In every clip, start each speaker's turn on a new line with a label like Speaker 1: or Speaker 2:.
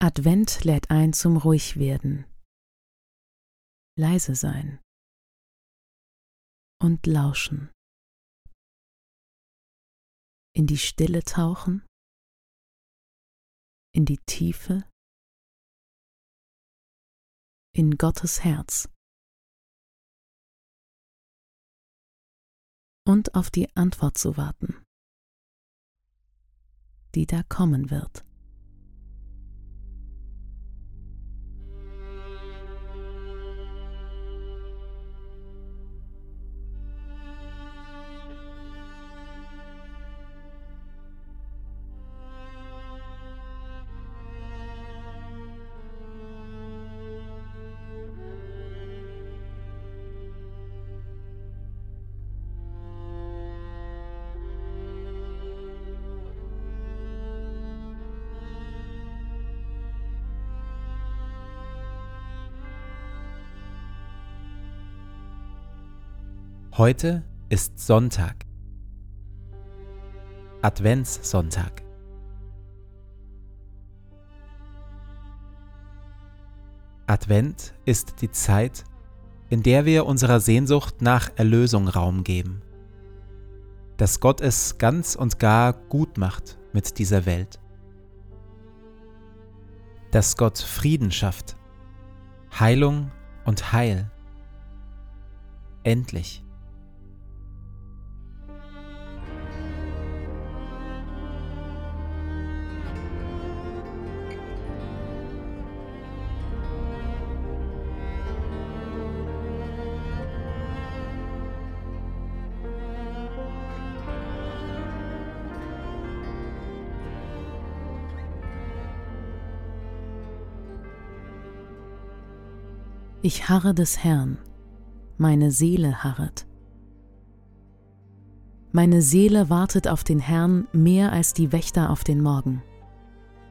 Speaker 1: Advent lädt ein zum Ruhigwerden, leise sein. Und lauschen, in die Stille tauchen, in die Tiefe, in Gottes Herz. Und auf die Antwort zu warten, die da kommen wird.
Speaker 2: Heute ist Sonntag. Adventssonntag. Advent ist die Zeit, in der wir unserer Sehnsucht nach Erlösung Raum geben. Dass Gott es ganz und gar gut macht mit dieser Welt. Dass Gott Frieden schafft, Heilung und Heil. Endlich.
Speaker 1: Ich harre des Herrn, meine Seele harret. Meine Seele wartet auf den Herrn mehr als die Wächter auf den Morgen.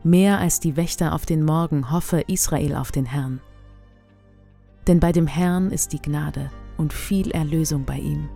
Speaker 1: Mehr als die Wächter auf den Morgen hoffe Israel auf den Herrn. Denn bei dem Herrn ist die Gnade und viel Erlösung bei ihm.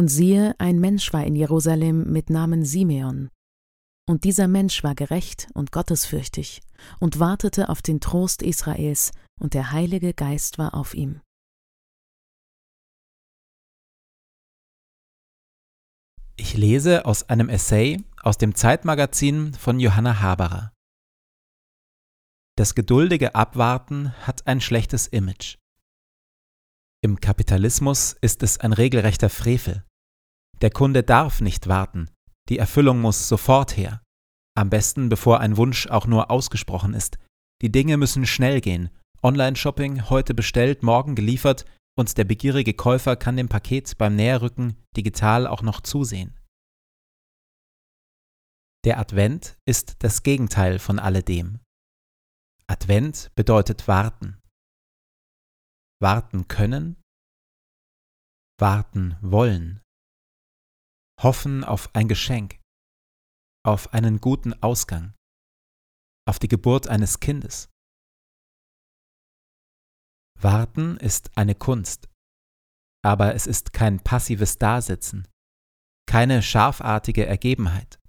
Speaker 1: Und siehe, ein Mensch war in Jerusalem mit Namen Simeon. Und dieser Mensch war gerecht und gottesfürchtig und wartete auf den Trost Israels, und der Heilige Geist war auf ihm.
Speaker 2: Ich lese aus einem Essay aus dem Zeitmagazin von Johanna Haberer. Das geduldige Abwarten hat ein schlechtes Image. Im Kapitalismus ist es ein regelrechter Frevel. Der Kunde darf nicht warten, die Erfüllung muss sofort her. Am besten bevor ein Wunsch auch nur ausgesprochen ist. Die Dinge müssen schnell gehen. Online-Shopping heute bestellt, morgen geliefert und der begierige Käufer kann dem Paket beim Näherrücken digital auch noch zusehen. Der Advent ist das Gegenteil von alledem. Advent bedeutet warten warten können, warten wollen, hoffen auf ein Geschenk, auf einen guten Ausgang, auf die Geburt eines Kindes. Warten ist eine Kunst, aber es ist kein passives Dasitzen, keine scharfartige Ergebenheit.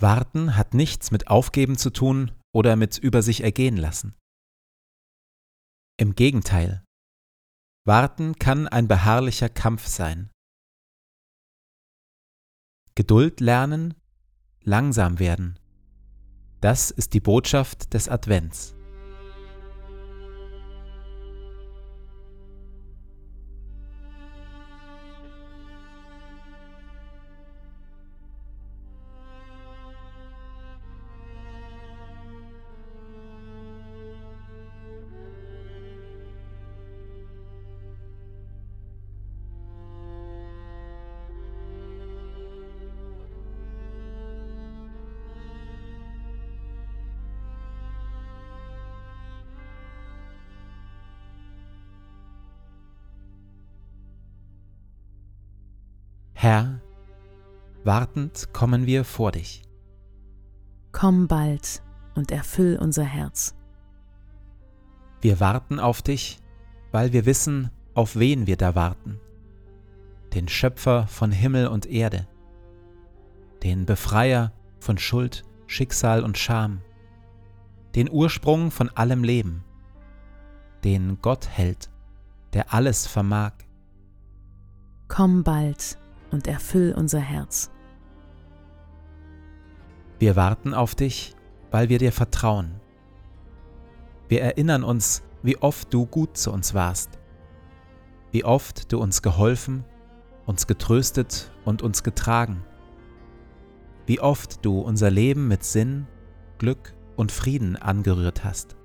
Speaker 2: Warten hat nichts mit Aufgeben zu tun oder mit über sich ergehen lassen. Im Gegenteil. Warten kann ein beharrlicher Kampf sein. Geduld lernen, langsam werden. Das ist die Botschaft des Advents. Herr, wartend kommen wir vor dich.
Speaker 1: Komm bald und erfüll unser Herz.
Speaker 2: Wir warten auf dich, weil wir wissen, auf wen wir da warten. Den Schöpfer von Himmel und Erde, den Befreier von Schuld, Schicksal und Scham, den Ursprung von allem Leben, den Gott hält, der alles vermag.
Speaker 1: Komm bald und erfüll unser Herz.
Speaker 2: Wir warten auf dich, weil wir dir vertrauen. Wir erinnern uns, wie oft du gut zu uns warst, wie oft du uns geholfen, uns getröstet und uns getragen, wie oft du unser Leben mit Sinn, Glück und Frieden angerührt hast.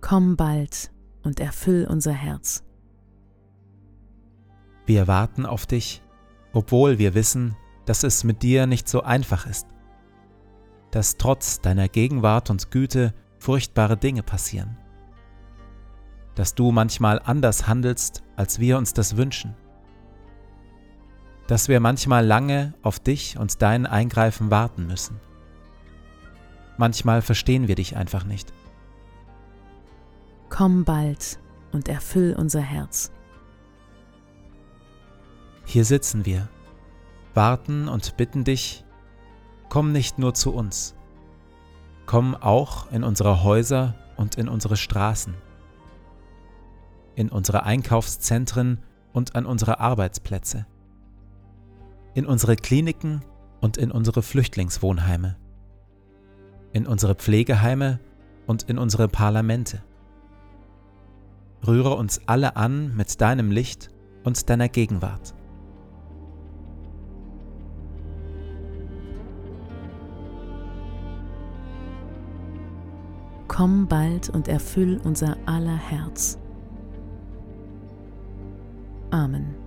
Speaker 1: Komm bald und erfüll unser Herz.
Speaker 2: Wir warten auf dich, obwohl wir wissen, dass es mit dir nicht so einfach ist, dass trotz deiner Gegenwart und Güte furchtbare Dinge passieren, dass du manchmal anders handelst, als wir uns das wünschen, dass wir manchmal lange auf dich und dein Eingreifen warten müssen. Manchmal verstehen wir dich einfach nicht.
Speaker 1: Komm bald und erfüll unser Herz.
Speaker 2: Hier sitzen wir, warten und bitten dich, komm nicht nur zu uns, komm auch in unsere Häuser und in unsere Straßen, in unsere Einkaufszentren und an unsere Arbeitsplätze, in unsere Kliniken und in unsere Flüchtlingswohnheime, in unsere Pflegeheime und in unsere Parlamente. Rühre uns alle an mit deinem Licht und deiner Gegenwart.
Speaker 1: Komm bald und erfüll unser aller Herz. Amen.